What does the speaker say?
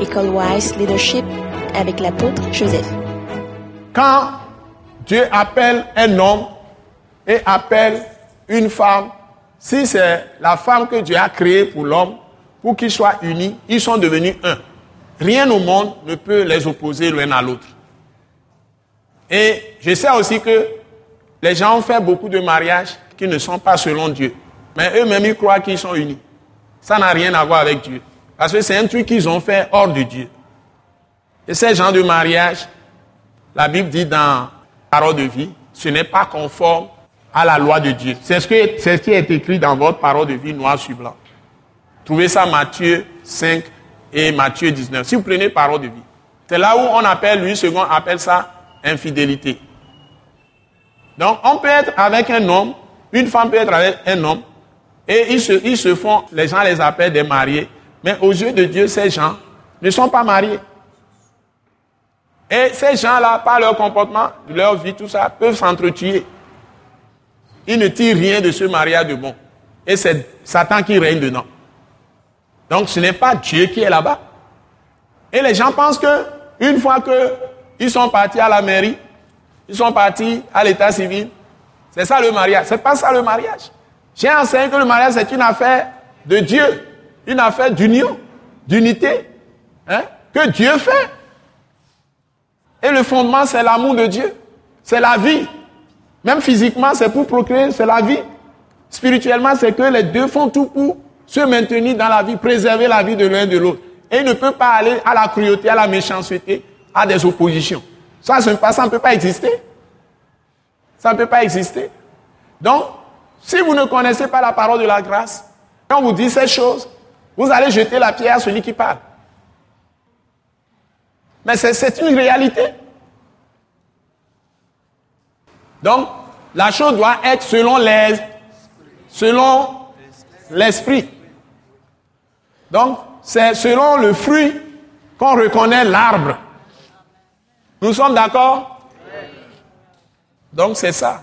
École Wise Leadership avec l'apôtre Joseph. Quand Dieu appelle un homme et appelle une femme, si c'est la femme que Dieu a créée pour l'homme, pour qu'ils soient unis, ils sont devenus un. Rien au monde ne peut les opposer l'un à l'autre. Et je sais aussi que les gens ont fait beaucoup de mariages qui ne sont pas selon Dieu. Mais eux-mêmes, ils croient qu'ils sont unis. Ça n'a rien à voir avec Dieu. Parce que c'est un truc qu'ils ont fait hors de Dieu. Et ces gens de mariage, la Bible dit dans Parole de vie, ce n'est pas conforme à la loi de Dieu. C'est ce, qui est écrit dans votre parole de vie noir sur blanc. Trouvez ça Matthieu 5 et Matthieu 19. Si vous prenez parole de vie, c'est là où on appelle, lui, second appelle ça infidélité. Donc, on peut être avec un homme, une femme peut être avec un homme, et ils se font, les gens les appellent des mariés, mais aux yeux de Dieu, ces gens ne sont pas mariés. Et ces gens-là, par leur comportement, leur vie, tout ça, peuvent s'entretuer. Ils ne tirent rien de ce mariage de bon. Et c'est Satan qui règne dedans. Donc ce n'est pas Dieu qui est là-bas. Et les gens pensent que une fois qu'ils sont partis à la mairie, ils sont partis à l'état civil, c'est ça le mariage. C'est pas ça le mariage. J'ai enseigné que le mariage c'est une affaire de Dieu, une affaire d'union, d'unité, hein, que Dieu fait. Et le fondement c'est l'amour de Dieu, c'est la vie. Même physiquement c'est pour procréer, c'est la vie. Spirituellement c'est que les deux font tout pour se maintenir dans la vie, préserver la vie de l'un de l'autre. Et il ne peut pas aller à la cruauté, à la méchanceté, à des oppositions. Ça, ça ne peut pas exister. Ça ne peut pas exister. Donc, si vous ne connaissez pas la parole de la grâce, quand vous dit ces choses, vous allez jeter la pierre à celui qui parle. Mais c'est une réalité. Donc, la chose doit être selon les, selon l'esprit. Donc, c'est selon le fruit qu'on reconnaît l'arbre. Nous sommes d'accord? Donc, c'est ça.